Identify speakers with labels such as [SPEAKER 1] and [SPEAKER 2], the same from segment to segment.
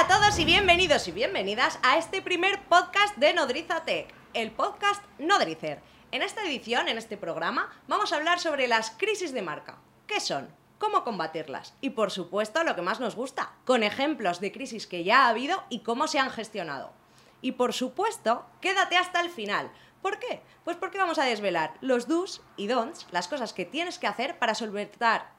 [SPEAKER 1] Hola a todos y bienvenidos y bienvenidas a este primer podcast de Nodriza Tech, el podcast Nodricer. En esta edición, en este programa, vamos a hablar sobre las crisis de marca. ¿Qué son? ¿Cómo combatirlas? Y por supuesto, lo que más nos gusta, con ejemplos de crisis que ya ha habido y cómo se han gestionado. Y por supuesto, quédate hasta el final. ¿Por qué? Pues porque vamos a desvelar los do's y don'ts, las cosas que tienes que hacer para solventar,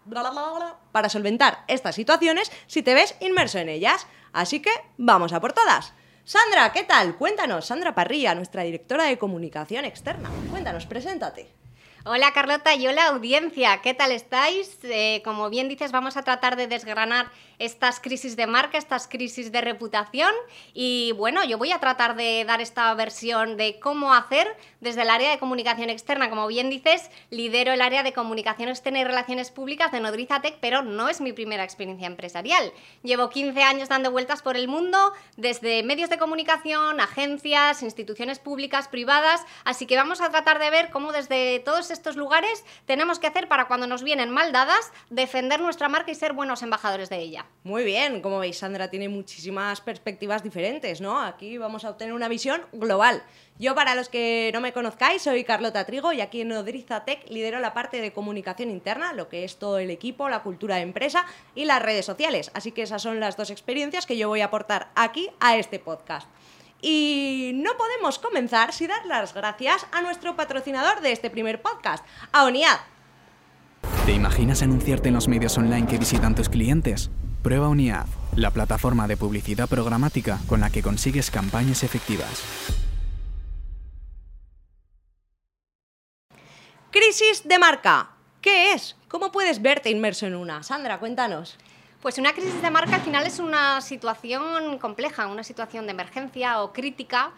[SPEAKER 1] para solventar estas situaciones si te ves inmerso en ellas. Así que vamos a por todas. Sandra, ¿qué tal? Cuéntanos, Sandra Parrilla, nuestra directora de comunicación externa. Cuéntanos, preséntate.
[SPEAKER 2] Hola Carlota y hola audiencia, ¿qué tal estáis? Eh, como bien dices, vamos a tratar de desgranar estas crisis de marca, estas crisis de reputación y bueno, yo voy a tratar de dar esta versión de cómo hacer desde el área de comunicación externa. Como bien dices, lidero el área de comunicación externa y relaciones públicas de Nodrizatec, pero no es mi primera experiencia empresarial. Llevo 15 años dando vueltas por el mundo, desde medios de comunicación, agencias, instituciones públicas, privadas, así que vamos a tratar de ver cómo desde todos estos lugares tenemos que hacer para cuando nos vienen mal dadas, defender nuestra marca y ser buenos embajadores de ella.
[SPEAKER 1] Muy bien, como veis, Sandra tiene muchísimas perspectivas diferentes, ¿no? Aquí vamos a obtener una visión global. Yo, para los que no me conozcáis, soy Carlota Trigo y aquí en Nodriza Tech lidero la parte de comunicación interna, lo que es todo el equipo, la cultura de empresa y las redes sociales. Así que esas son las dos experiencias que yo voy a aportar aquí a este podcast. Y no podemos comenzar sin dar las gracias a nuestro patrocinador de este primer podcast, a ONIAD.
[SPEAKER 3] ¿Te imaginas anunciarte en los medios online que visitan tus clientes? Prueba ONIAD, la plataforma de publicidad programática con la que consigues campañas efectivas.
[SPEAKER 1] Crisis de marca. ¿Qué es? ¿Cómo puedes verte inmerso en una? Sandra, cuéntanos.
[SPEAKER 2] Pues una crisis de marca al final es una situación compleja, una situación de emergencia o crítica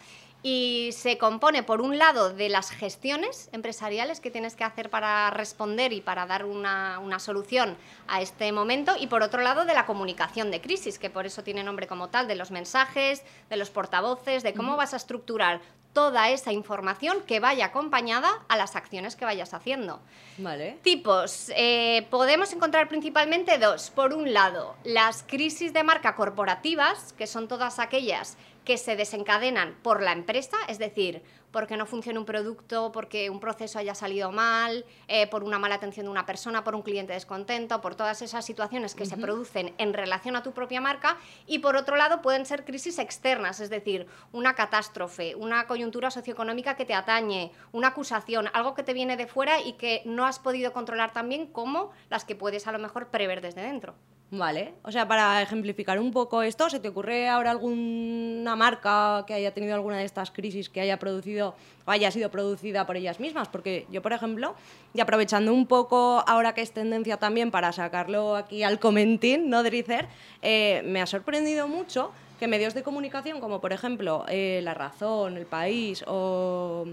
[SPEAKER 2] y se compone, por un lado, de las gestiones empresariales que tienes que hacer para responder y para dar una, una, solución a este momento, y por otro lado, de la comunicación de crisis, que por eso tiene nombre como tal, de los mensajes, de los portavoces, de cómo vas a estructurar toda esa información que vaya acompañada a las acciones que vayas haciendo.
[SPEAKER 1] Vale.
[SPEAKER 2] Tipos, eh, podemos encontrar principalmente dos. Por un lado, las crisis de marca corporativas, que son todas aquellas que se desencadenan por la empresa, es decir, porque no funciona un producto, porque un proceso haya salido mal, eh, por una mala atención de una persona, por un cliente descontento, por todas esas situaciones que se producen en relación a tu propia marca. Y por otro lado, pueden ser crisis externas, es decir, una catástrofe, una coyuntura socioeconómica que te atañe, una acusación, algo que te viene de fuera y que no has podido controlar tan bien como las que puedes a lo mejor prever desde dentro.
[SPEAKER 1] Vale, o sea, para ejemplificar un poco esto, ¿se te ocurre ahora alguna marca que haya tenido alguna de estas crisis que haya producido o haya sido producida por ellas mismas? Porque yo, por ejemplo, y aprovechando un poco ahora que es tendencia también para sacarlo aquí al comentín, ¿no, Dricer? Eh, me ha sorprendido mucho que medios de comunicación como, por ejemplo, eh, La Razón, El País o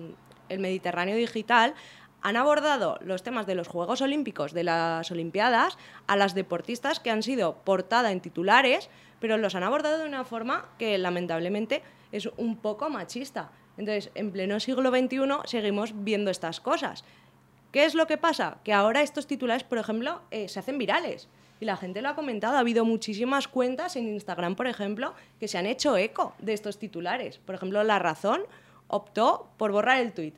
[SPEAKER 1] El Mediterráneo Digital han abordado los temas de los Juegos Olímpicos, de las Olimpiadas, a las deportistas que han sido portada en titulares, pero los han abordado de una forma que lamentablemente es un poco machista. Entonces, en pleno siglo XXI seguimos viendo estas cosas. ¿Qué es lo que pasa? Que ahora estos titulares, por ejemplo, eh, se hacen virales. Y la gente lo ha comentado. Ha habido muchísimas cuentas en Instagram, por ejemplo, que se han hecho eco de estos titulares. Por ejemplo, La Razón optó por borrar el tuit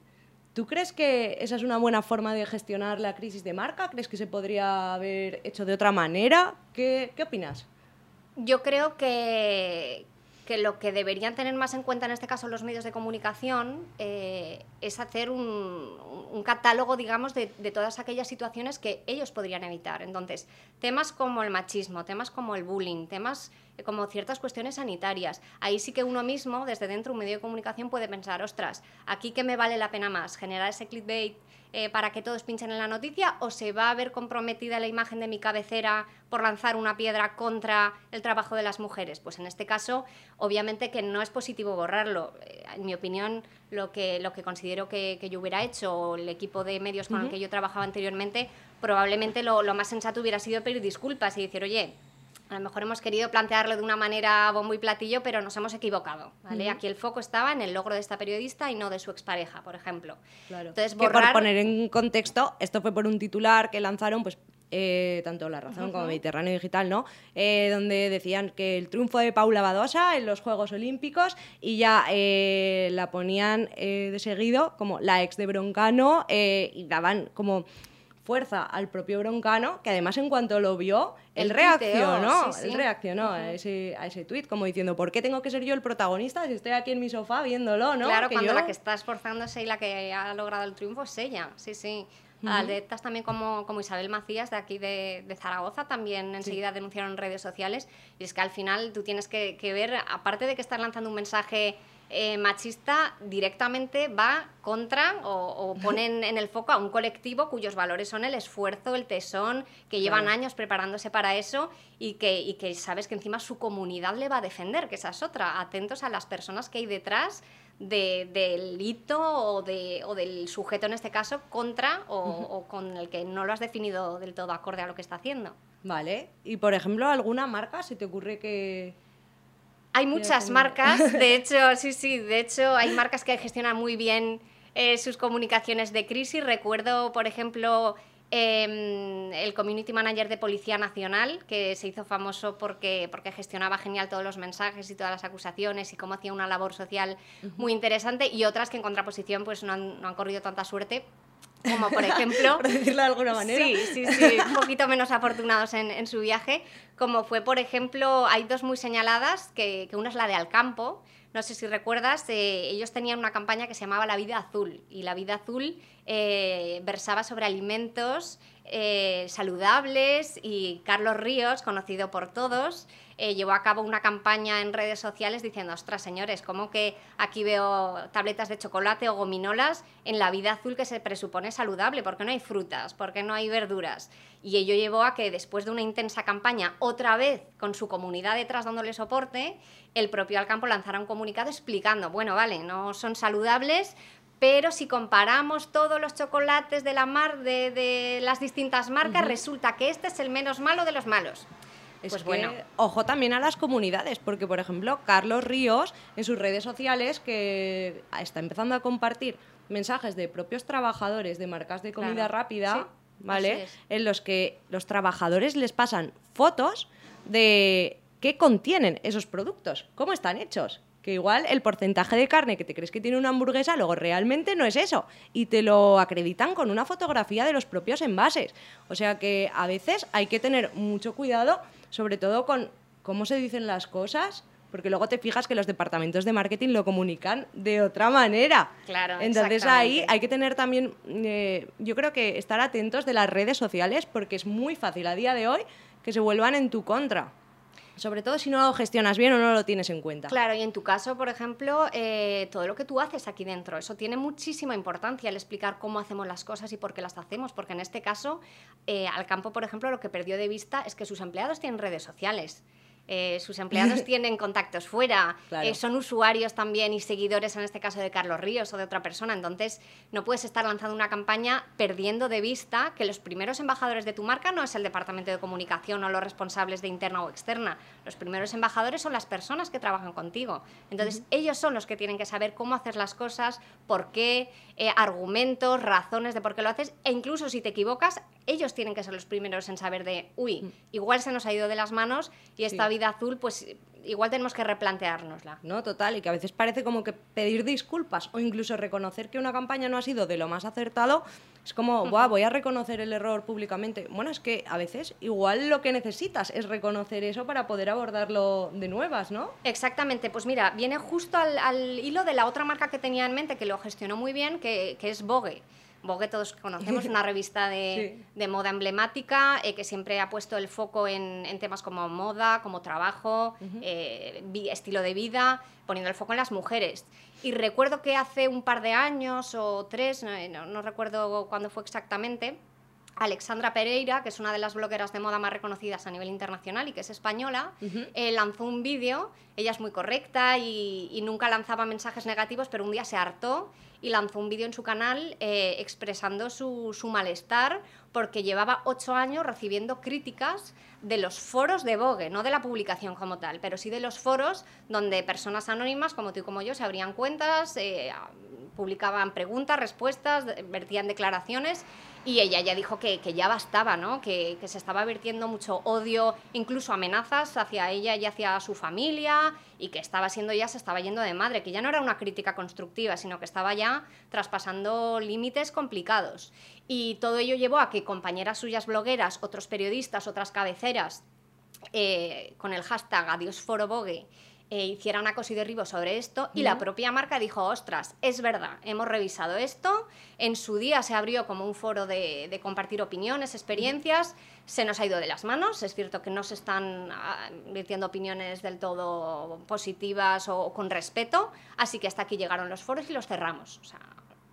[SPEAKER 1] ¿Tú crees que esa es una buena forma de gestionar la crisis de marca? ¿Crees que se podría haber hecho de otra manera? ¿Qué, opinas?
[SPEAKER 2] Yo creo que, lo que deberían tener más en cuenta en este caso los medios de comunicación eh, es hacer un, catálogo, digamos, de, todas aquellas situaciones que ellos podrían evitar. Entonces, temas como el machismo, temas como el bullying, temas como ciertas cuestiones sanitarias. Ahí sí que uno mismo, desde dentro, un medio de comunicación puede pensar, ostras, aquí que me vale la pena más, generar ese clickbait eh, para que todos pinchen en la noticia o se va a ver comprometida la imagen de mi cabecera por lanzar una piedra contra el trabajo de las mujeres? Pues en este caso, obviamente que no es positivo borrarlo. Eh, en mi opinión, lo que, lo que considero que, que yo hubiera hecho, o el equipo de medios con uh -huh. el que yo trabajaba anteriormente, probablemente lo, lo más sensato hubiera sido pedir disculpas y decir, oye, a lo mejor hemos querido plantearlo de una manera bombo y platillo, pero nos hemos equivocado. ¿vale? Uh -huh. Aquí el foco estaba en el logro de esta periodista y no de su expareja, por ejemplo.
[SPEAKER 1] Claro. Entonces, borrar... que por poner en contexto, esto fue por un titular que lanzaron pues, eh, tanto La Razón como Mediterráneo Digital, ¿no? Eh, donde decían que el triunfo de Paula Badosa en los Juegos Olímpicos y ya eh, la ponían de seguido como la ex de Broncano y daban como fuerza al propio Broncano, que además en cuanto lo vio, él reaccionó, él reaccionó a ese, a ese tuit, como diciendo, ¿por qué tengo que ser yo el protagonista si estoy aquí en mi sofá viéndolo, no?
[SPEAKER 2] Claro, cuando la que está esforzándose y la que ha logrado el triunfo es ella, sí, sí. Uh también como, como, Isabel Macías de aquí de, Zaragoza también enseguida denunciaron en redes sociales. Y es que al final tú tienes que, ver, aparte de que estás lanzando un mensaje eh, machista, directamente va contra o, ponen en el foco a un colectivo cuyos valores son el esfuerzo, el tesón, que llevan años preparándose para eso y que, y que sabes que encima su comunidad le va a defender, que esa es otra. Atentos a las personas que hay detrás del hito o, de, o, del sujeto en este caso contra o, con el que no lo has definido del todo acorde a lo que está haciendo.
[SPEAKER 1] Vale. Y por ejemplo, ¿alguna marca se te ocurre que...
[SPEAKER 2] Hay muchas marcas, de hecho, sí, sí, de hecho hay marcas que gestionan muy bien eh, sus comunicaciones de crisis. Recuerdo, por ejemplo, Em, el community manager de Policía Nacional, que se hizo famoso porque, porque gestionaba genial todos los mensajes y todas las acusaciones y cómo hacía una labor social muy interesante, y otras que en contraposición pues no han, no han corrido tanta suerte, como por ejemplo...
[SPEAKER 1] por decirlo de alguna manera.
[SPEAKER 2] Sí, sí, sí, un poquito menos afortunados en, en, su viaje, como fue, por ejemplo, hay dos muy señaladas, que, que una es la de Alcampo, no sé si recuerdas, eh, ellos tenían una campaña que se llamaba La Vida Azul y La Vida Azul eh, versaba sobre alimentos eh, saludables y Carlos Ríos, conocido por todos, eh, llevó a cabo una campaña en redes sociales diciendo, ostras señores, ¿cómo que aquí veo tabletas de chocolate o gominolas en la vida azul que se presupone saludable? ¿Por qué no hay frutas? ¿Por qué no hay verduras? Y ello llevó a que después de una intensa campaña, otra vez con su comunidad detrás dándole soporte, el propio Alcampo lanzara un comunicado explicando, bueno, vale, no son saludables, pero si comparamos todos los chocolates de, la mar, de, las distintas marcas, resulta que este es el menos malo de los malos.
[SPEAKER 1] Pues bueno. ojo también a las comunidades, porque por ejemplo, Carlos Ríos en sus redes sociales que está empezando a compartir mensajes de propios trabajadores de marcas de comida rápida, ¿vale? En los que los trabajadores les pasan fotos de qué contienen esos productos, cómo están hechos que igual el porcentaje de carne que te crees que tiene una hamburguesa luego realmente no es eso y te lo acreditan con una fotografía de los propios envases. O sea que a veces hay que tener mucho cuidado, sobre todo con cómo se dicen las cosas, porque luego te fijas que los departamentos de marketing lo comunican de otra manera.
[SPEAKER 2] Claro.
[SPEAKER 1] Entonces ahí hay que tener también, eh, yo creo que estar atentos de las redes sociales porque es muy fácil a día de hoy que se vuelvan en tu contra. Sobre todo si no lo gestionas bien o no lo tienes en cuenta.
[SPEAKER 2] Claro, y en tu caso, por ejemplo, eh, todo lo que tú haces aquí dentro, eso tiene muchísima importancia, el explicar cómo hacemos las cosas y por qué las hacemos, porque en este caso, eh, al campo, por ejemplo, lo que perdió de vista es que sus empleados tienen redes sociales. Eh, sus empleados tienen contactos fuera, eh, son usuarios también y seguidores, en este caso de Carlos Ríos o de otra persona. Entonces, no puedes estar lanzando una campaña perdiendo de vista que los primeros embajadores de tu marca no es el departamento de comunicación o los responsables de interna o externa. Los primeros embajadores son las personas que trabajan contigo. Entonces, ellos son los que tienen que saber cómo hacer las cosas, por qué, eh, argumentos, razones de por qué lo haces, e incluso si te equivocas, ellos tienen que ser los primeros en saber de, uy, mm. igual se nos ha ido de las manos y esta vida azul, pues igual tenemos que replanteárnosla.
[SPEAKER 1] No, total, y que a veces parece como que pedir disculpas o incluso reconocer que una campaña no ha sido de lo más acertado, es como, voy a reconocer el error públicamente. Bueno, es que a veces igual lo que necesitas es reconocer eso para poder abordarlo de nuevas, ¿no?
[SPEAKER 2] Exactamente, pues mira, viene justo al, hilo de la otra marca que tenía en mente, que lo gestionó muy bien, que, que es Vogue. Vogue todos conocemos, una revista de, moda emblemática eh, que siempre ha puesto el foco en, temas como moda, como trabajo, eh, estilo de vida, poniendo el foco en las mujeres. Y recuerdo que hace un par de años o tres, no, recuerdo cuándo fue exactamente, Alexandra Pereira, que es una de las blogueras de moda más reconocidas a nivel internacional y que es española, eh, lanzó un vídeo. Ella es muy correcta y, y, nunca lanzaba mensajes negativos, pero un día se hartó y lanzó un vídeo en su canal eh, expresando su, su malestar porque llevaba ocho años recibiendo críticas de los foros de Vogue, no de la publicación como tal, pero sí de los foros donde personas anónimas como tú y como yo se abrían cuentas, eh, publicaban preguntas, respuestas, vertían declaraciones y ella ya dijo que, ya bastaba, ¿no? Que, se estaba vertiendo mucho odio, incluso amenazas hacia ella y hacia su familia, y que estaba siendo ya, se estaba yendo de madre, que ya no era una crítica constructiva, sino que estaba ya traspasando límites complicados. Y todo ello llevó a que compañeras suyas blogueras, otros periodistas, otras cabeceras, eh, con el hashtag Adiós Foro Vogue, eh, hicieran acoso y derribo sobre esto y la propia marca dijo, ostras, es verdad, hemos revisado esto, en su día se abrió como un foro de, compartir opiniones, experiencias, se nos ha ido de las manos, es cierto que no se están ah, virtiendo opiniones del todo positivas o, con respeto, así que hasta aquí llegaron los foros y los cerramos. O sea,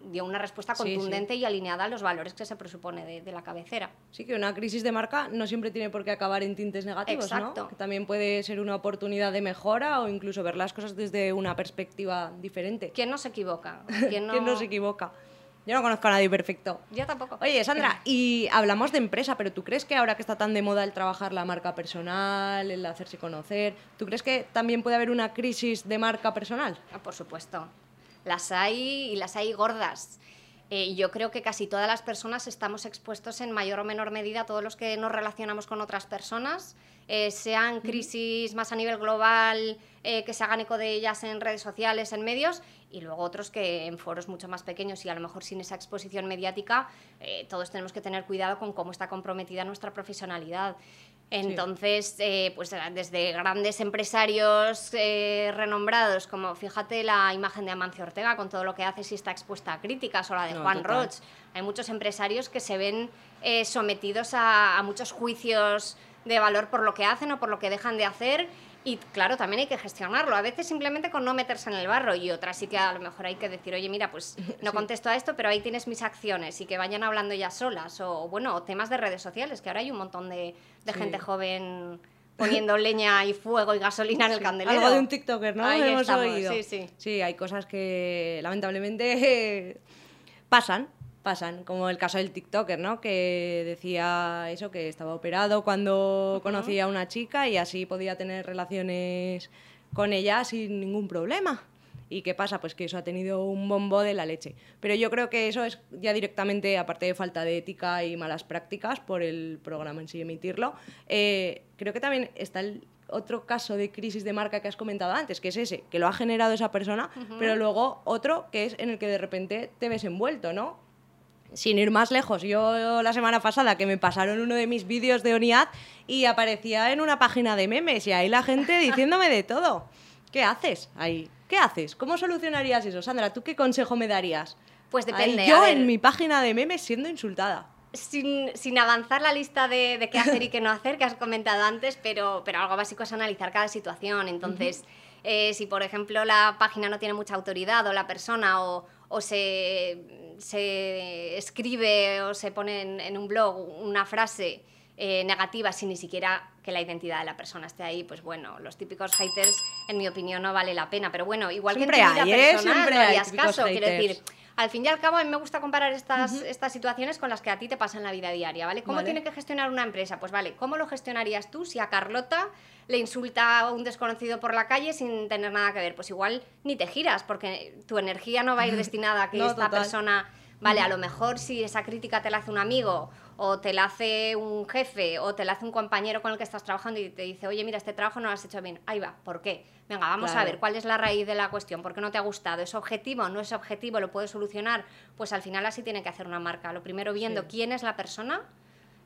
[SPEAKER 2] dio una respuesta contundente y alineada a los valores que se presupone de, la cabecera.
[SPEAKER 1] Sí, que una crisis de marca no siempre tiene por qué acabar en tintes negativos, Exacto. Que también puede ser una oportunidad de mejora o incluso ver las cosas desde una perspectiva diferente.
[SPEAKER 2] ¿Quién no se equivoca?
[SPEAKER 1] ¿Quién no, se equivoca? Yo no conozco a nadie perfecto.
[SPEAKER 2] Yo tampoco.
[SPEAKER 1] Oye, Sandra, y hablamos de empresa, pero ¿tú crees que ahora que está tan de moda el trabajar la marca personal, el hacerse conocer, ¿tú crees que también puede haber una crisis de marca personal?
[SPEAKER 2] Ah, por supuesto. Las hay y las hay gordas. Eh, yo creo que casi todas las personas estamos expuestos en mayor o menor medida, todos los que nos relacionamos con otras personas, eh, sean crisis más a nivel global, eh, que se hagan eco de ellas en redes sociales, en medios, y luego otros que en foros mucho más pequeños y a lo mejor sin esa exposición mediática, todos tenemos que tener cuidado con cómo está comprometida nuestra profesionalidad. Entonces, eh, pues desde grandes empresarios eh, renombrados, como fíjate la imagen de Amancio Ortega con todo lo que hace si está expuesta a críticas, o la de Juan Roch. Hay muchos empresarios que se ven eh, sometidos a, muchos juicios de valor por lo que hacen o por lo que dejan de hacer y claro, también hay que gestionarlo. A veces simplemente con no meterse en el barro y otras sí que a lo mejor hay que decir, oye, mira, pues no contesto a esto, pero ahí tienes mis acciones y que vayan hablando ya solas. O bueno, temas de redes sociales, que ahora hay un montón de, gente joven poniendo leña y fuego y gasolina en el candelero.
[SPEAKER 1] Algo de un TikToker, ¿no?
[SPEAKER 2] Ahí Hemos oído. Sí, sí.
[SPEAKER 1] Sí, hay cosas que lamentablemente pasan pasan, como el caso del TikToker, ¿no? Que decía eso, que estaba operado cuando conocía a una chica y así podía tener relaciones con ella sin ningún problema. ¿Y qué pasa? Pues que eso ha tenido un bombo de la leche. Pero yo creo que eso es ya directamente, aparte de falta de ética y malas prácticas por el programa en sí emitirlo, eh, creo que también está el otro caso de crisis de marca que has comentado antes, que es ese, que lo ha generado esa persona, pero luego otro que es en el que de repente te ves envuelto, ¿no? Sin ir más lejos, yo la semana pasada que me pasaron uno de mis vídeos de ONIAD y aparecía en una página de memes y ahí la gente diciéndome de todo. ¿Qué haces ahí? ¿Qué haces? ¿Cómo solucionarías eso? Sandra, ¿tú qué consejo me darías?
[SPEAKER 2] Pues depende.
[SPEAKER 1] yo en mi página de memes siendo insultada.
[SPEAKER 2] Sin, sin, avanzar la lista de, qué hacer y qué no hacer, que has comentado antes, pero, pero algo básico es analizar cada situación. Entonces, eh, si por ejemplo la página no tiene mucha autoridad o la persona o, o se se escribe o se pone en, un blog una frase eh, negativa sin ni siquiera que la identidad de la persona esté ahí, pues bueno, los típicos haters, en mi opinión, no vale la pena. Pero bueno, igual que en tu vida
[SPEAKER 1] ¿eh? personal, no
[SPEAKER 2] harías caso. Quiero decir, al fin y al cabo, a mí me gusta comparar estas, estas situaciones con las que a ti te pasan en la vida diaria, ¿vale? ¿Cómo tiene que gestionar una empresa? Pues vale, ¿cómo lo gestionarías tú si a Carlota le insulta a un desconocido por la calle sin tener nada que ver? Pues igual ni te giras, porque tu energía no va a ir destinada a que esta persona... Vale, a lo mejor si esa crítica te la hace un amigo o te la hace un jefe o te la hace un compañero con el que estás trabajando y te dice, oye, mira, este trabajo no lo has hecho bien. Ahí va, ¿por qué? Venga, vamos a ver cuál es la raíz de la cuestión, ¿por qué no te ha gustado? ¿Es objetivo? ¿No es objetivo? ¿Lo puedes solucionar? Pues al final así tiene que hacer una marca. Lo primero viendo quién es la persona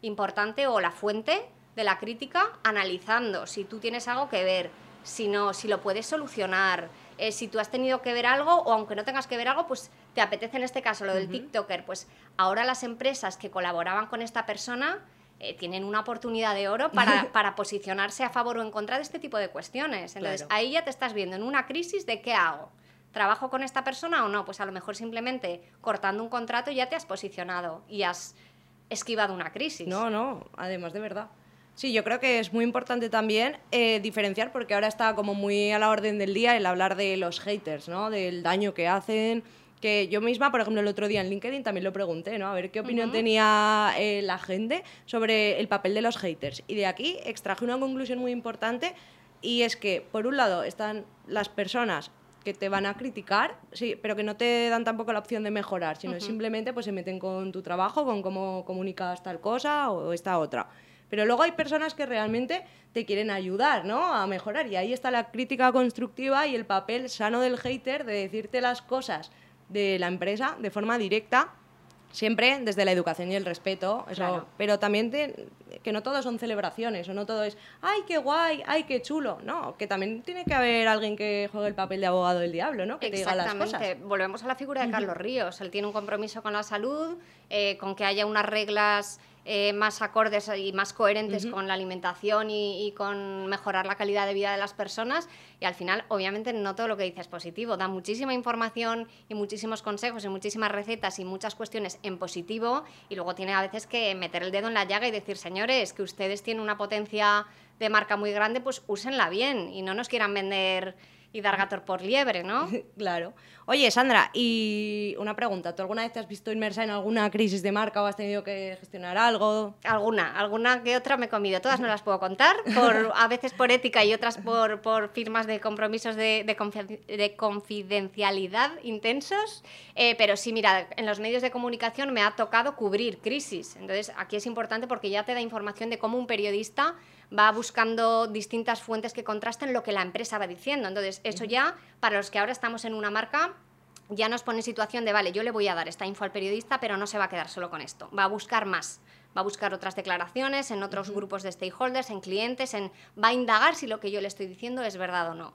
[SPEAKER 2] importante o la fuente de la crítica, analizando si tú tienes algo que ver, si no, si lo puedes solucionar, eh, si tú has tenido que ver algo o aunque no tengas que ver algo, pues te apetece en este caso lo del TikToker, pues ahora las empresas que colaboraban con esta persona eh, tienen una oportunidad de oro para, para, posicionarse a favor o en contra de este tipo de cuestiones. Entonces, ahí ya te estás viendo en una crisis de qué hago. ¿Trabajo con esta persona o no? Pues a lo mejor simplemente cortando un contrato ya te has posicionado y has esquivado una crisis.
[SPEAKER 1] No, no, además de verdad. Sí, yo creo que es muy importante también eh, diferenciar, porque ahora está como muy a la orden del día el hablar de los haters, ¿no? Del daño que hacen, que yo misma, por ejemplo, el otro día en LinkedIn también lo pregunté, ¿no? A ver qué opinión tenía eh, la gente sobre el papel de los haters. Y de aquí extraje una conclusión muy importante y es que, por un lado, están las personas que te van a criticar, sí, pero que no te dan tampoco la opción de mejorar, sino simplemente pues se meten con tu trabajo, con cómo comunicas tal cosa o esta otra. Pero luego hay personas que realmente te quieren ayudar, ¿no? A mejorar. Y ahí está la crítica constructiva y el papel sano del hater de decirte las cosas de la empresa de forma directa, siempre desde la educación y el respeto, eso, pero también que no todo son celebraciones o no todo es, ay, qué guay, ay, qué chulo, no, que también tiene que haber alguien que juegue el papel de abogado del diablo, ¿no? Que te diga las cosas.
[SPEAKER 2] Volvemos a la figura de Carlos Ríos, él tiene un compromiso con la salud, eh, con que haya unas reglas eh, más acordes y más coherentes con la alimentación y, con mejorar la calidad de vida de las personas. Y al final, obviamente, no todo lo que dice es positivo. Da muchísima información y muchísimos consejos y muchísimas recetas y muchas cuestiones en positivo. Y luego tiene a veces que meter el dedo en la llaga y decir, señores, que ustedes tienen una potencia de marca muy grande, pues úsenla bien y no nos quieran vender y dar gato por liebre, ¿no?
[SPEAKER 1] claro. Oye, Sandra, y una pregunta, ¿tú alguna vez te has visto inmersa en alguna crisis de marca o has tenido que gestionar algo?
[SPEAKER 2] Alguna, alguna que otra me he comido, todas no las puedo contar, por, a veces por ética y otras por, por firmas de compromisos de, de, confidencialidad intensos, eh, pero sí, mira, en los medios de comunicación me ha tocado cubrir crisis, entonces aquí es importante porque ya te da información de cómo un periodista va buscando distintas fuentes que contrasten lo que la empresa va diciendo. Entonces, eso ya, para los que ahora estamos en una marca, ya nos pone en situación de, vale, yo le voy a dar esta info al periodista, pero no se va a quedar solo con esto, va a buscar más, va a buscar otras declaraciones en otros grupos de stakeholders, en clientes, en, va a indagar si lo que yo le estoy diciendo es verdad o no.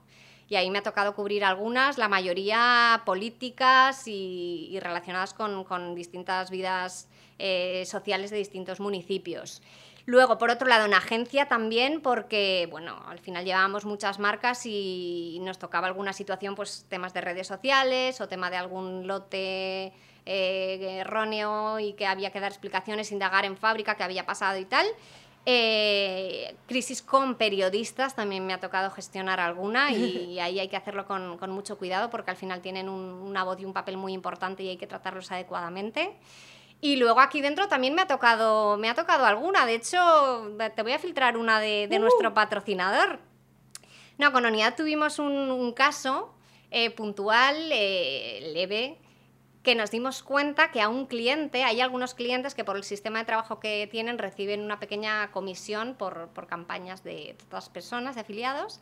[SPEAKER 2] Y ahí me ha tocado cubrir algunas, la mayoría políticas y, relacionadas con, distintas vidas eh, sociales de distintos municipios. Luego, por otro lado, en agencia también, porque, bueno, al final llevábamos muchas marcas y nos tocaba alguna situación, pues temas de redes sociales o tema de algún lote eh, erróneo y que había que dar explicaciones, indagar en fábrica qué había pasado y tal. Eh, crisis con periodistas, también me ha tocado gestionar alguna y ahí hay que hacerlo con, mucho cuidado porque al final tienen una voz y un papel muy importante y hay que tratarlos adecuadamente. Y luego aquí dentro también me ha tocado, me ha tocado alguna. De hecho, te voy a filtrar una de, uh. nuestro patrocinador. No, con Unidad tuvimos un, caso eh, puntual, eh, leve, que nos dimos cuenta que a un cliente, hay algunos clientes que por el sistema de trabajo que tienen reciben una pequeña comisión por, por campañas de otras personas, de afiliados,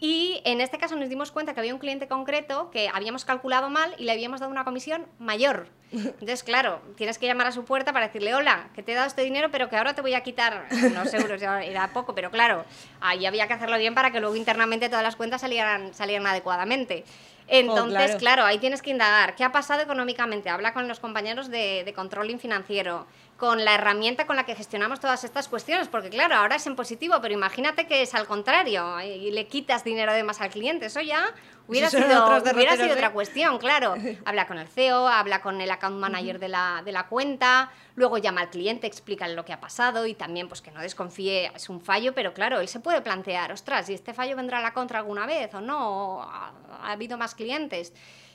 [SPEAKER 2] y en este caso nos dimos cuenta que había un cliente concreto que habíamos calculado mal y le habíamos dado una comisión mayor. Entonces, claro, tienes que llamar a su puerta para decirle, hola, que te he dado este dinero, pero que ahora te voy a quitar unos euros, era poco, pero claro, ahí había que hacerlo bien para que luego internamente todas las cuentas salieran, salieran adecuadamente. Entonces, claro. ahí tienes que indagar. ¿Qué ha pasado económicamente? Habla con los compañeros de, de controlling financiero, con la herramienta con la que gestionamos todas estas cuestiones, porque claro, ahora es en positivo, pero imagínate que es al contrario y le quitas dinero de más al cliente. Eso ya Hubiera sido, hubiera sido otra cuestión, claro. Habla con el CEO, habla con el account manager de, la, de la cuenta, luego llama al cliente, explícale lo que ha pasado y también pues que no desconfíe, es un fallo, pero claro, él se puede plantear, ostras, ¿y este fallo vendrá a la contra alguna vez o no? ¿Ha, ha habido más clientes?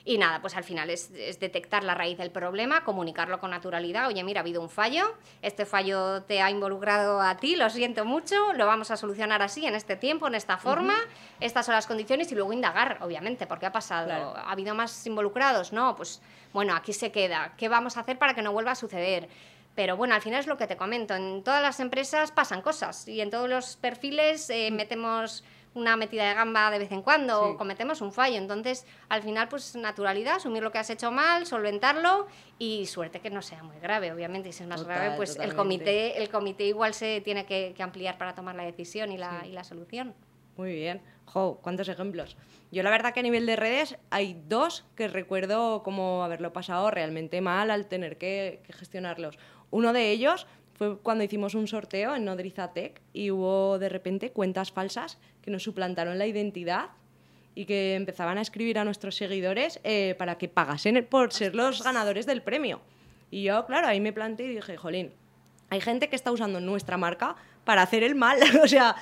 [SPEAKER 2] Y nada, pues al final es, detectar la raíz del problema, comunicarlo con naturalidad. Oye, mira, ha habido un fallo, este fallo te ha involucrado a ti, lo siento mucho, lo vamos a solucionar así, en este tiempo, en esta forma, estas son las condiciones y luego indagar, obviamente, porque ha pasado. ¿Ha habido más involucrados? No, pues bueno, aquí se queda. ¿Qué vamos a hacer para que no vuelva a suceder? Pero bueno, al final es lo que te comento. En todas las empresas pasan cosas y en todos los perfiles eh, metemos una metida de gamba de vez en cuando o cometemos un fallo. Entonces, al final, pues naturalidad, asumir lo que has hecho mal, solventarlo y suerte que no sea muy grave, obviamente. Y si es más grave, pues el comité, el comité igual se tiene que, ampliar para tomar la decisión y la, y la solución.
[SPEAKER 1] Muy bien. Jo, cuántos ejemplos. Yo la verdad que a nivel de redes hay dos que recuerdo como haberlo pasado realmente mal al tener que, que gestionarlos. Uno de ellos fue cuando hicimos un sorteo en Nodrizatec y hubo de repente cuentas falsas que nos suplantaron la identidad y que empezaban a escribir a nuestros seguidores eh, para que pagasen por ser los ganadores del premio. Y yo, claro, ahí me planteé y dije, jolín, hay gente que está usando nuestra marca para hacer el mal. o sea,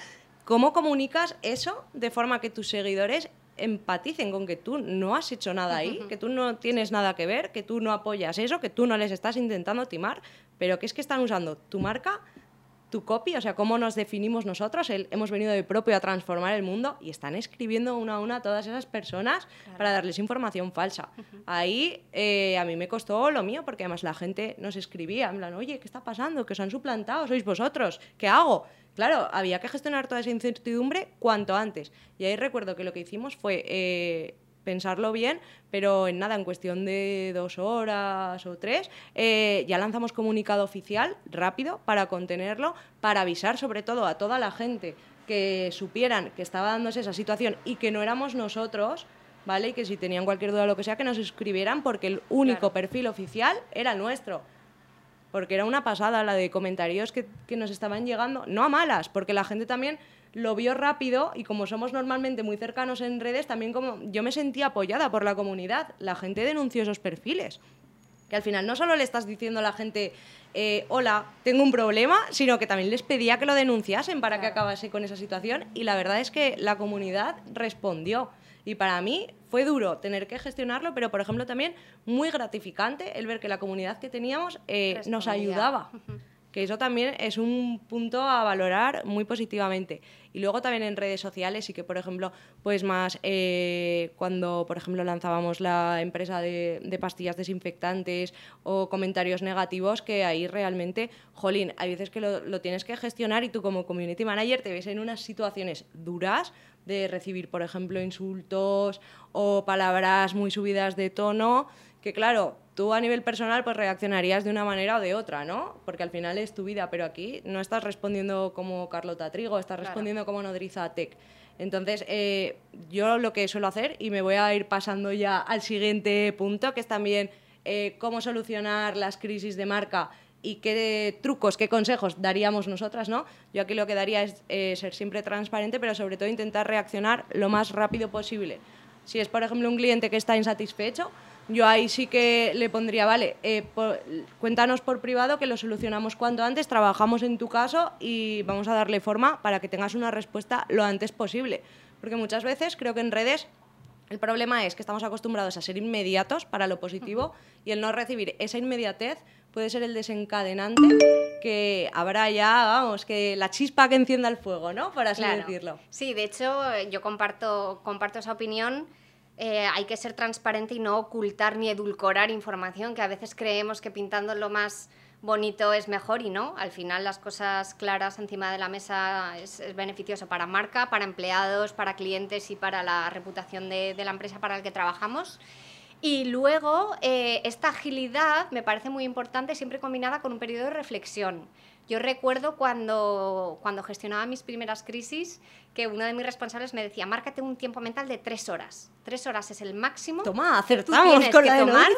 [SPEAKER 1] ¿cómo comunicas eso de forma que tus seguidores empaticen con que tú no has hecho nada ahí, que tú no tienes nada que ver, que tú no apoyas eso, que tú no les estás intentando timar, pero que es que están usando tu marca tu copy, o sea, cómo nos definimos nosotros, hemos venido de propio a transformar el mundo y están escribiendo una a una todas esas personas para darles información falsa. Ahí eh, a mí me costó lo mío, porque además la gente nos escribía, en plan, oye, ¿qué está pasando? Que os han suplantado, sois vosotros, ¿qué hago? Claro, había que gestionar toda esa incertidumbre cuanto antes. Y ahí recuerdo que lo que hicimos fue eh, pensarlo bien, pero en nada, en cuestión de dos horas o tres, eh, ya lanzamos comunicado oficial rápido para contenerlo, para avisar sobre todo a toda la gente que supieran que estaba dándose esa situación y que no éramos nosotros, ¿vale? Y que si tenían cualquier duda o lo que sea, que nos escribieran porque el único perfil oficial era el nuestro. Porque era una pasada la de comentarios que, que nos estaban llegando, no a malas, porque la gente también lo vio rápido y como somos normalmente muy cercanos en redes, también como yo me sentía apoyada por la comunidad. La gente denunció esos perfiles. Que al final no solo le estás diciendo a la gente, eh, hola, tengo un problema, sino que también les pedía que lo denunciasen para que acabase con esa situación. Y la verdad es que la comunidad respondió. Y para mí fue duro tener que gestionarlo, pero por ejemplo también muy gratificante el ver que la comunidad que teníamos eh, nos ayudaba que eso también es un punto a valorar muy positivamente. Y luego también en redes sociales y que, por ejemplo, pues más eh, cuando, por ejemplo, lanzábamos la empresa de, pastillas desinfectantes o comentarios negativos, que ahí realmente, jolín, hay veces que lo, lo tienes que gestionar y tú como community manager te ves en unas situaciones duras de recibir, por ejemplo, insultos o palabras muy subidas de tono, que claro, tú a nivel personal pues reaccionarías de una manera o de otra, ¿no? Porque al final es tu vida, pero aquí no estás respondiendo como Carlota Trigo, estás respondiendo como Nodriza Tech. Entonces, eh, yo lo que suelo hacer, y me voy a ir pasando ya al siguiente punto, que es también eh, cómo solucionar las crisis de marca y qué trucos, qué consejos daríamos nosotras, ¿no? Yo aquí lo que daría es eh, ser siempre transparente, pero sobre todo intentar reaccionar lo más rápido posible. Si es, por ejemplo, un cliente que está insatisfecho, yo ahí sí que le pondría, vale, eh, cuéntanos por privado que lo solucionamos cuanto antes, trabajamos en tu caso y vamos a darle forma para que tengas una respuesta lo antes posible. Porque muchas veces creo que en redes el problema es que estamos acostumbrados a ser inmediatos para lo positivo y el no recibir esa inmediatez puede ser el desencadenante que habrá ya, vamos, que la chispa que encienda el fuego, ¿no? Por así decirlo.
[SPEAKER 2] Sí, de hecho, yo comparto, comparto esa opinión. Eh, hay que ser transparente y no ocultar ni edulcorar información, que a veces creemos que pintando lo más bonito es mejor y no. Al final las cosas claras encima de la mesa es, beneficioso para marca, para empleados, para clientes y para la reputación de, de la empresa para la que trabajamos. Y luego, eh, esta agilidad me parece muy importante, siempre combinada con un periodo de reflexión. Yo recuerdo cuando, cuando gestionaba mis primeras crisis que uno de mis responsables me decía, márcate un tiempo mental de tres horas. Tres horas es el máximo
[SPEAKER 1] Toma, acertamos con la
[SPEAKER 2] tomar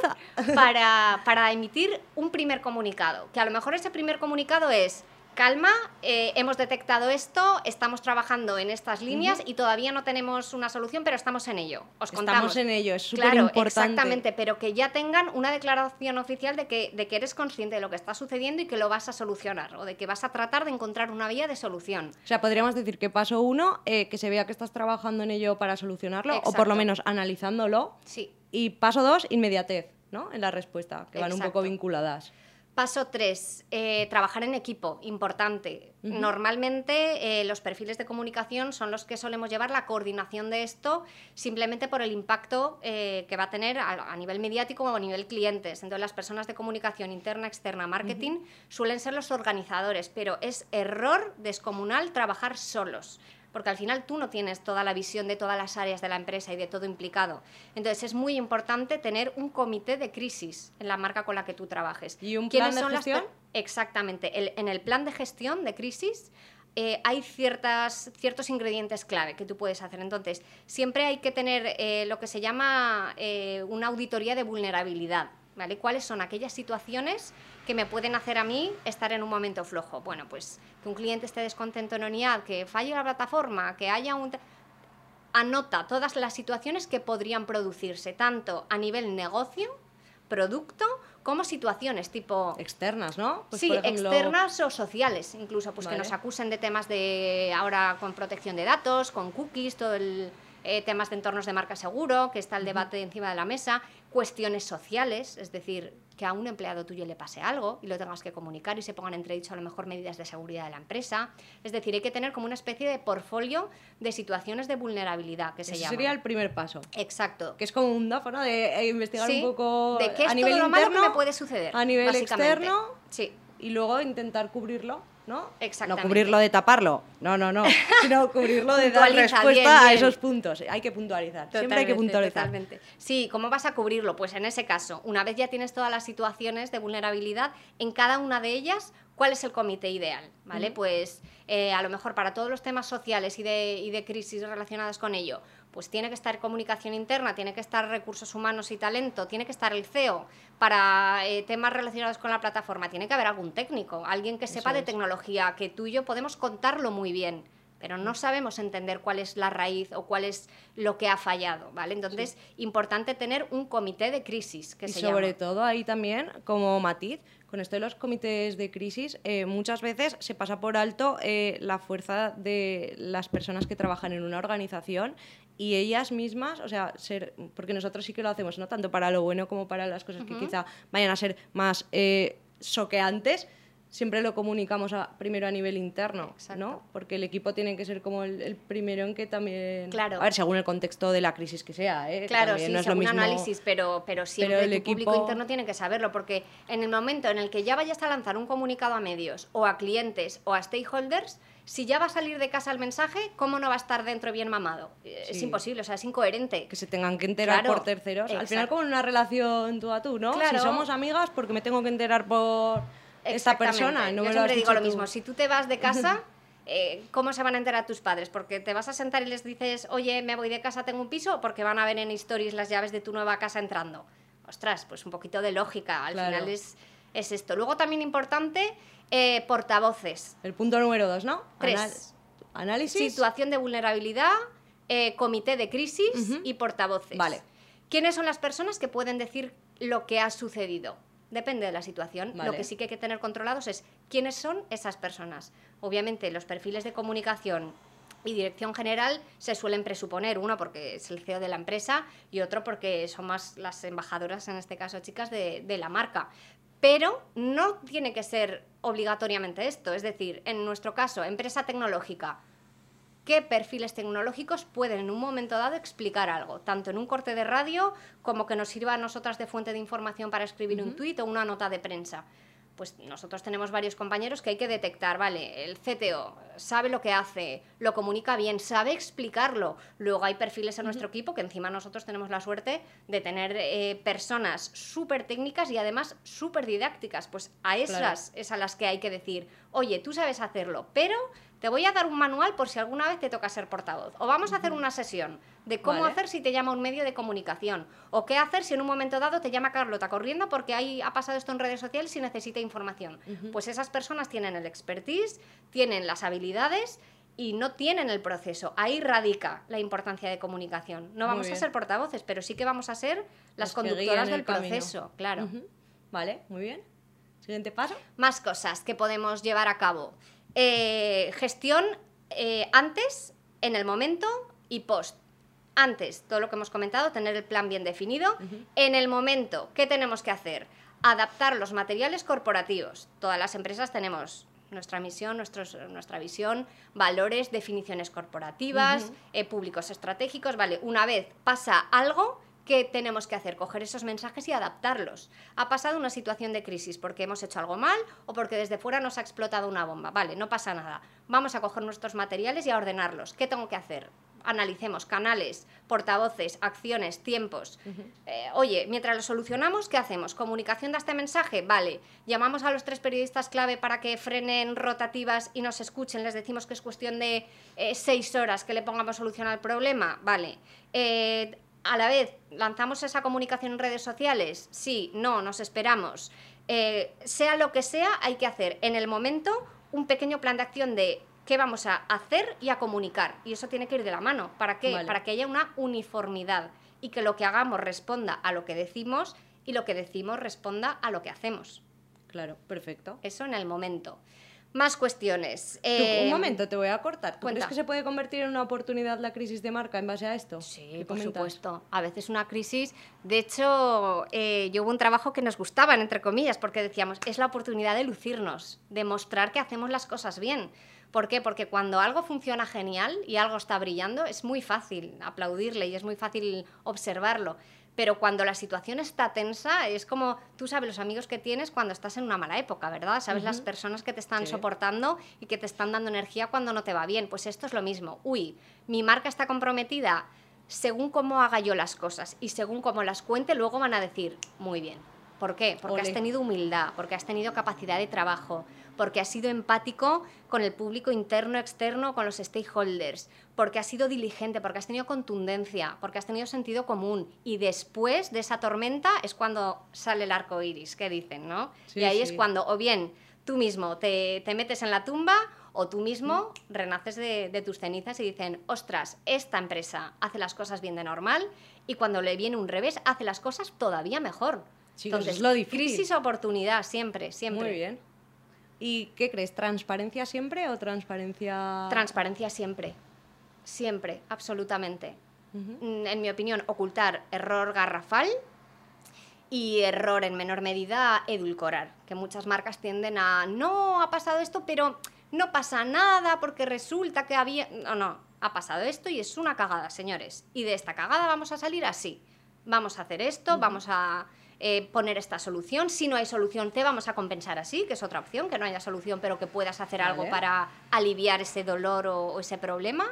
[SPEAKER 2] para, para emitir un primer comunicado. Que a lo mejor ese primer comunicado es, calma, eh, hemos detectado esto, estamos trabajando en estas líneas y todavía no tenemos una solución, pero estamos en ello. Os contamos.
[SPEAKER 1] Estamos en ello, es súper claro,
[SPEAKER 2] Exactamente, pero que ya tengan una declaración oficial de que, de que eres consciente de lo que está sucediendo y que lo vas a solucionar o de que vas a tratar de encontrar una vía de solución.
[SPEAKER 1] O sea, podríamos decir que paso uno, eh, que se vea que estás trabajando en ello para solucionarlo o por lo menos analizándolo.
[SPEAKER 2] Sí.
[SPEAKER 1] Y paso dos, inmediatez, ¿no? En la respuesta, que van un poco vinculadas.
[SPEAKER 2] Paso 3, eh, trabajar en equipo, importante. Normalmente eh, los perfiles de comunicación son los que solemos llevar la coordinación de esto simplemente por el impacto eh, que va a tener a, nivel mediático o a nivel clientes. Entonces las personas de comunicación interna, externa, marketing suelen ser los organizadores, pero es error descomunal trabajar solos porque al final tú no tienes toda la visión de todas las áreas de la empresa y de todo implicado. Entonces es muy importante tener un comité de crisis en la marca con la que tú trabajes.
[SPEAKER 1] ¿Y un plan de gestión?
[SPEAKER 2] Exactamente. en el plan de gestión de crisis eh, hay ciertas, ciertos ingredientes clave que tú puedes hacer. Entonces, siempre hay que tener eh, lo que se llama eh, una auditoría de vulnerabilidad. ¿vale? ¿Cuáles son aquellas situaciones que me pueden hacer a mí estar en un momento flojo? Bueno, pues que un cliente esté descontento en ONIAD, que falle la plataforma, que haya un... Anota todas las situaciones que podrían producirse, tanto a nivel negocio, producto, como situaciones tipo...
[SPEAKER 1] Externas, ¿no?
[SPEAKER 2] Pues sí, externas o sociales, incluso, pues que nos acusen de temas de ahora con protección de datos, con cookies, todo el eh, temas de entornos de marca seguro, que está el debate encima de la mesa, cuestiones sociales, es decir, que a un empleado tuyo le pase algo y lo tengas que comunicar y se pongan entredicho a lo mejor medidas de seguridad de la empresa. Es decir, hay que tener como una especie de portfolio de situaciones de vulnerabilidad que se
[SPEAKER 1] Ese
[SPEAKER 2] llama.
[SPEAKER 1] sería el primer paso.
[SPEAKER 2] Exacto.
[SPEAKER 1] Que es como un DAFO, ¿no? De eh, investigar
[SPEAKER 2] Sí,
[SPEAKER 1] un poco
[SPEAKER 2] de qué es
[SPEAKER 1] a nivel
[SPEAKER 2] todo lo malo que
[SPEAKER 1] interno
[SPEAKER 2] me puede suceder.
[SPEAKER 1] a nivel externo
[SPEAKER 2] Sí.
[SPEAKER 1] y luego intentar cubrirlo, ¿no? Cubrirlo de taparlo, no, no, no, sino cubrirlo de dar respuesta
[SPEAKER 2] bien,
[SPEAKER 1] a esos puntos. Hay que puntualizar, siempre hay que puntualizar.
[SPEAKER 2] totalmente. Sí, ¿cómo vas a cubrirlo? Pues en ese caso, una vez ya tienes todas las situaciones de vulnerabilidad, en cada una de ellas, ¿cuál es el comité ideal? ¿Vale? Pues eh, a lo mejor para todos los temas sociales y de, y de crisis relacionadas con ello, pues tiene que estar comunicación interna, tiene que estar recursos humanos y talento, tiene que estar el CEO para eh, temas relacionados con la plataforma, tiene que haber algún técnico, alguien que sepa
[SPEAKER 1] Eso
[SPEAKER 2] de
[SPEAKER 1] es.
[SPEAKER 2] tecnología, que tú y yo podemos contarlo muy bien pero no sabemos entender cuál es la raíz o cuál es lo que ha fallado, ¿vale? Entonces, importante tener un comité de crisis, que
[SPEAKER 1] y
[SPEAKER 2] se
[SPEAKER 1] sobre
[SPEAKER 2] llama.
[SPEAKER 1] todo ahí también, como matiz, con esto de los comités de crisis, eh, muchas veces se pasa por alto eh, la fuerza de las personas que trabajan en una organización y ellas mismas, o sea, ser, porque nosotros sí que lo hacemos, ¿no? Tanto para lo bueno como para las cosas que quizá vayan a ser más eh, soqueantes, siempre lo comunicamos a- primero a nivel interno,
[SPEAKER 2] Exacto.
[SPEAKER 1] ¿no? Porque el equipo tiene que ser como el, el primero en que también...
[SPEAKER 2] Claro.
[SPEAKER 1] A ver, según el contexto de la crisis que sea, ¿eh?
[SPEAKER 2] Claro, sí,
[SPEAKER 1] no es lo
[SPEAKER 2] según
[SPEAKER 1] mismo-
[SPEAKER 2] análisis, pero, pero siempre
[SPEAKER 1] el
[SPEAKER 2] tu público
[SPEAKER 1] equipo-
[SPEAKER 2] interno tiene que saberlo, porque en el momento en el que ya vayas a lanzar un comunicado a medios, o a clientes, o a stakeholders, si ya va a salir de casa el mensaje, ¿cómo no va a estar dentro bien mamado? Eh, Es
[SPEAKER 1] Sí.
[SPEAKER 2] imposible, o sea, es incoherente.
[SPEAKER 1] que se tengan que enterar
[SPEAKER 2] Claro,
[SPEAKER 1] por terceros. Al final, como en una relación tú a tú, ¿no?
[SPEAKER 2] Claro.
[SPEAKER 1] Si somos amigas, porque me tengo que enterar por esta persona. No
[SPEAKER 2] Yo
[SPEAKER 1] me lo
[SPEAKER 2] siempre
[SPEAKER 1] has
[SPEAKER 2] digo lo
[SPEAKER 1] tú.
[SPEAKER 2] mismo. Si tú te vas de casa, eh, ¿cómo se van a enterar tus padres? ¿Porque te vas a sentar y les dices, oye, me voy de casa, tengo un piso? ¿O porque van a ver en stories las llaves de tu nueva casa entrando? Ostras, pues un poquito de lógica. Al
[SPEAKER 1] Claro.
[SPEAKER 2] final es, es esto. Luego también importante, eh, portavoces.
[SPEAKER 1] El punto número dos, ¿no?
[SPEAKER 2] Tres.
[SPEAKER 1] Anal- Análisis.
[SPEAKER 2] Situación de vulnerabilidad, eh, comité de crisis y portavoces.
[SPEAKER 1] Vale.
[SPEAKER 2] ¿Quiénes son las personas que pueden decir lo que ha sucedido? Depende de la situación. Lo que sí que hay que tener controlados es quiénes son esas personas. Obviamente, los perfiles de comunicación y dirección general se suelen presuponer, uno porque es el CEO de la empresa y otro porque son más las embajadoras, en este caso chicas, de, de la marca. Pero no tiene que ser obligatoriamente esto. Es decir, en nuestro caso, empresa tecnológica, qué perfiles tecnológicos pueden en un momento dado explicar algo, tanto en un corte de radio como que nos sirva a nosotras de fuente de información para escribir un tuit o una nota de prensa. Pues nosotros tenemos varios compañeros que hay que detectar, vale, el CTO sabe lo que hace, lo comunica bien, sabe explicarlo. Luego hay perfiles en nuestro equipo que encima nosotros tenemos la suerte de tener eh, personas súper técnicas y además súper didácticas. Pues a esas es a las que hay que decir, oye, tú sabes hacerlo, pero te voy a dar un manual por si alguna vez te toca ser portavoz. O vamos a hacer una sesión de cómo
[SPEAKER 1] Vale.
[SPEAKER 2] hacer si te llama un medio de comunicación. O qué hacer si en un momento dado te llama Carlota corriendo porque ahí ha pasado esto en redes sociales y necesita información. Pues esas personas tienen el expertise, tienen las habilidades y no tienen el proceso. Ahí radica la importancia de comunicación. No vamos a ser portavoces, pero sí que vamos a ser las
[SPEAKER 1] Los
[SPEAKER 2] conductoras del
[SPEAKER 1] camino.
[SPEAKER 2] proceso, claro.
[SPEAKER 1] Vale, muy bien. Siguiente paso.
[SPEAKER 2] Más cosas que podemos llevar a cabo. Eh, gestión eh, antes, en el momento y post. Antes, todo lo que hemos comentado, tener el plan bien definido. En el momento, ¿qué tenemos que hacer? Adaptar los materiales corporativos. Todas las empresas tenemos nuestra misión, nuestros- nuestra visión, valores, definiciones corporativas, eh, públicos estratégicos. Vale, una vez pasa algo, ¿qué tenemos que hacer? Coger esos mensajes y adaptarlos. Ha pasado una situación de crisis porque hemos hecho algo mal o porque desde fuera nos ha explotado una bomba. Vale, no pasa nada. Vamos a coger nuestros materiales y a ordenarlos. ¿Qué tengo que hacer? Analicemos canales, portavoces, acciones, tiempos. Eh, oye, mientras lo solucionamos, ¿qué hacemos? ¿Comunicación de este mensaje? Vale. Llamamos a los tres periodistas clave para que frenen rotativas y nos escuchen. Les decimos que es cuestión de eh, seis horas que le pongamos solución al problema. Vale. Eh, a la vez, ¿lanzamos esa comunicación en redes sociales? Sí, no, nos esperamos. Eh, sea lo que sea, hay que hacer en el momento un pequeño plan de acción de qué vamos a hacer y a comunicar. Y eso tiene que ir de la mano. ¿Para qué?
[SPEAKER 1] Vale.
[SPEAKER 2] Para que haya una uniformidad y que lo que hagamos responda a lo que decimos y lo que decimos responda a lo que hacemos.
[SPEAKER 1] Claro, perfecto.
[SPEAKER 2] Eso en el momento. Más cuestiones. Eh,
[SPEAKER 1] un momento, te voy a cortar. ¿Tú
[SPEAKER 2] cuenta.
[SPEAKER 1] crees que se puede convertir en una oportunidad la crisis de marca en base a esto?
[SPEAKER 2] Sí,
[SPEAKER 1] ¿Qué
[SPEAKER 2] por
[SPEAKER 1] comentas?
[SPEAKER 2] supuesto. A veces una crisis. De hecho, eh, yo hubo un trabajo que nos gustaban, entre comillas, porque decíamos, es la oportunidad de lucirnos, de mostrar que hacemos las cosas bien. ¿Por qué? Porque cuando algo funciona genial y algo está brillando, es muy fácil aplaudirle y es muy fácil observarlo. Pero cuando la situación está tensa, es como tú sabes los amigos que tienes cuando estás en una mala época, ¿verdad? Sabes las personas que te están
[SPEAKER 1] Sí.
[SPEAKER 2] soportando y que te están dando energía cuando no te va bien. Pues esto es lo mismo. Uy, mi marca está comprometida. Según cómo haga yo las cosas y según cómo las cuente, luego van a decir, muy bien. ¿Por qué? Porque has tenido humildad, porque has tenido capacidad de trabajo, porque has sido empático con el público interno, externo, con los stakeholders, porque has sido diligente, porque has tenido contundencia, porque has tenido sentido común. Y después de esa tormenta es cuando sale el arco iris, que dicen, ¿no?
[SPEAKER 1] Sí,
[SPEAKER 2] y ahí es cuando, o bien tú mismo te, te metes en la tumba, o tú mismo
[SPEAKER 1] Mm.
[SPEAKER 2] renaces de, de tus cenizas y dicen, ostras, esta empresa hace las cosas bien de normal, y cuando le viene un revés, hace las cosas todavía mejor.
[SPEAKER 1] Chicos, es lo difícil.
[SPEAKER 2] Crisis oportunidad, siempre, siempre.
[SPEAKER 1] Muy bien. ¿Y qué crees? ¿Transparencia siempre o transparencia...?
[SPEAKER 2] Transparencia siempre. Siempre, absolutamente. Mm, En mi opinión, ocultar error garrafal y error en menor medida edulcorar. Que muchas marcas tienden a, no, ha pasado esto, pero no pasa nada porque resulta que había... No, no, ha pasado esto y es una cagada, señores. Y de esta cagada vamos a salir así. Vamos a hacer esto, vamos a eh, poner esta solución. Si no hay solución, te vamos a compensar así, que es otra opción, que no haya solución, pero que puedas hacer algo
[SPEAKER 1] Vale.
[SPEAKER 2] para aliviar ese dolor o, o ese problema.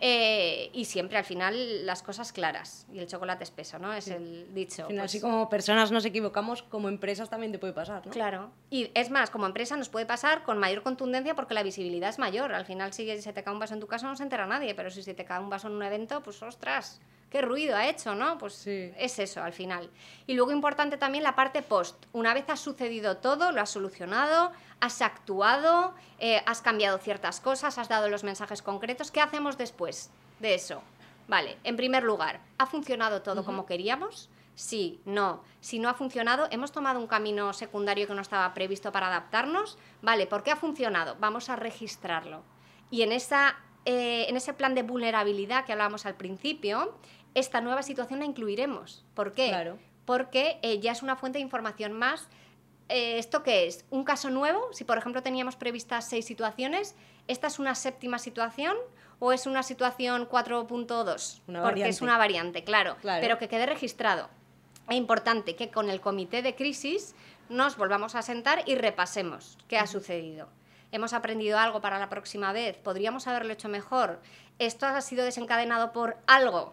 [SPEAKER 2] Eh, y siempre al final las cosas claras y el chocolate espeso, ¿no? Es el dicho.
[SPEAKER 1] Al final,
[SPEAKER 2] Pues,
[SPEAKER 1] así como personas nos equivocamos, como empresas también te puede pasar, ¿no?
[SPEAKER 2] Claro. Y es más, como empresa nos puede pasar con mayor contundencia porque la visibilidad es mayor. Al final, si se te cae un vaso en tu casa no se entera nadie, pero si se te cae un vaso en un evento, pues ostras, qué ruido ha hecho, ¿no? Pues
[SPEAKER 1] Sí.
[SPEAKER 2] es eso al final. Y luego importante también la parte post. Una vez ha sucedido todo, lo has solucionado, has actuado, eh, has cambiado ciertas cosas, has dado los mensajes concretos. ¿Qué hacemos después de eso? Vale, en primer lugar, ¿ha funcionado todo como queríamos? Sí, no. Si no ha funcionado, hemos tomado un camino secundario que no estaba previsto para adaptarnos. Vale, ¿por qué ha funcionado? Vamos a registrarlo. Y en, esa, eh, en ese plan de vulnerabilidad que hablábamos al principio, esta nueva situación la incluiremos. ¿Por qué?
[SPEAKER 1] Claro.
[SPEAKER 2] Porque eh, ya es una fuente de información más. Eh, ¿Esto qué es? ¿Un caso nuevo? Si, por ejemplo, teníamos previstas seis situaciones, ¿esta es una séptima situación o es una situación 4.2?
[SPEAKER 1] Una
[SPEAKER 2] Porque
[SPEAKER 1] variante.
[SPEAKER 2] es una variante, claro,
[SPEAKER 1] Claro.
[SPEAKER 2] pero que quede registrado. Es importante que con el comité de crisis nos volvamos a sentar y repasemos qué ha sucedido. ¿Hemos aprendido algo para la próxima vez? ¿Podríamos haberlo hecho mejor? ¿Esto ha sido desencadenado por algo?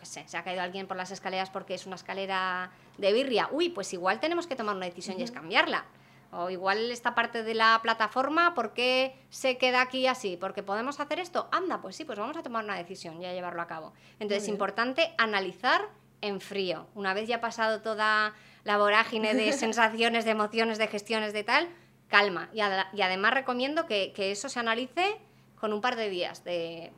[SPEAKER 2] Qué sé, se ha caído alguien por las escaleras porque es una escalera de birria. Uy, pues igual tenemos que tomar una decisión y es cambiarla. O igual esta parte de la plataforma, ¿por qué se queda aquí así? ¿Porque podemos hacer esto? Anda, pues sí, pues vamos a tomar una decisión y a llevarlo a cabo. Entonces, es importante analizar en frío. Una vez ya ha pasado toda la vorágine de sensaciones, de emociones, de gestiones, de tal, calma. Y, ad- y además recomiendo que, que eso se analice con un par de días de,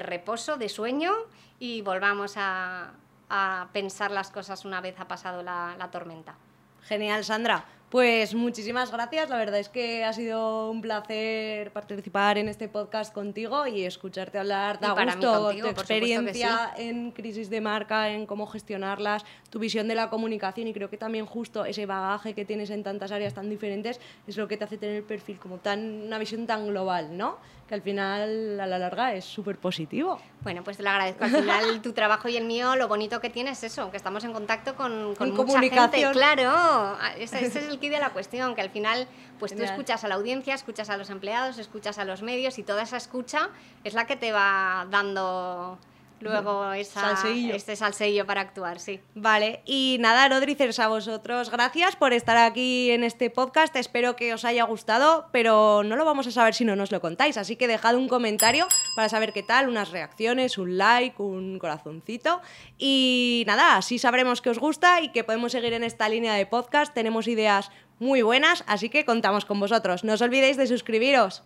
[SPEAKER 2] reposo, de sueño y volvamos a, a pensar las cosas una vez ha pasado la, la tormenta.
[SPEAKER 1] Genial, Sandra. Pues muchísimas gracias. La verdad es que ha sido un placer participar en este podcast contigo y escucharte hablar.
[SPEAKER 2] Mí
[SPEAKER 1] gusto
[SPEAKER 2] contigo,
[SPEAKER 1] tu experiencia en crisis de marca, en cómo gestionarlas, tu visión de la comunicación y creo que también justo ese bagaje que tienes en tantas áreas tan diferentes es lo que te hace tener el perfil como tan una visión tan global, ¿no? Que al final a la larga es súper positivo.
[SPEAKER 2] Bueno, pues te lo agradezco. Al final, tu trabajo y el mío, lo bonito que tiene es eso, que estamos en contacto con, con mucha gente. Claro, ese, ese es el kit de la cuestión, que al final, pues tú escuchas a la audiencia, escuchas a los empleados, escuchas a los medios y toda esa escucha es la que te va dando luego esa,
[SPEAKER 1] Salseillo.
[SPEAKER 2] este salseillo para actuar, sí.
[SPEAKER 1] Vale, y nada, Rodríguez, a vosotros gracias por estar aquí en este podcast. Espero que os haya gustado, pero no lo vamos a saber si no nos lo contáis. Así que dejad un comentario para saber qué tal, unas reacciones, un like, un corazoncito. Y nada, así sabremos que os gusta y que podemos seguir en esta línea de podcast. Tenemos ideas muy buenas, así que contamos con vosotros. No os olvidéis de suscribiros.